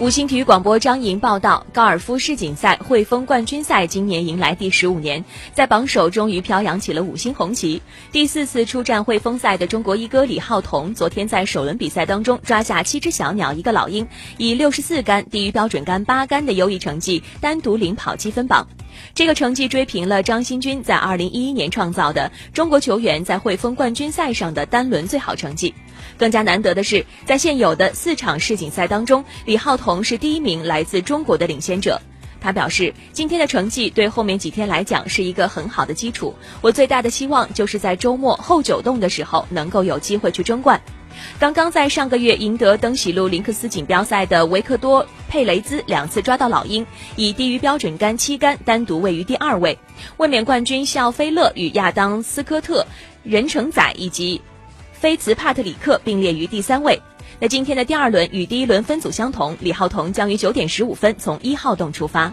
五星体育广播张莹报道：高尔夫世锦赛汇丰冠军赛今年迎来第十五年，在榜首终于飘扬起了五星红旗。第四次出战汇丰赛的中国一哥李浩彤，昨天在首轮比赛当中抓下七只小鸟一个老鹰，以六十四杆低于标准杆八杆的优异成绩，单独领跑积分榜。这个成绩追平了张新军在二零一一年创造的中国球员在汇丰冠军赛上的单轮最好成绩。更加难得的是，在现有的四场世锦赛当中，李浩彤是第一名来自中国的领先者。他表示，今天的成绩对后面几天来讲是一个很好的基础。我最大的希望就是在周末后九洞的时候能够有机会去争冠。刚刚在上个月赢得登喜路林克斯锦标赛的维克多·佩雷兹两次抓到老鹰，以低于标准杆七杆单独位于第二位。卫冕冠军肖菲勒与亚当·斯科特、任成宰以及菲茨帕特里克并列于第三位。那今天的第二轮与第一轮分组相同，李浩彤将于九点十五分从一号洞出发。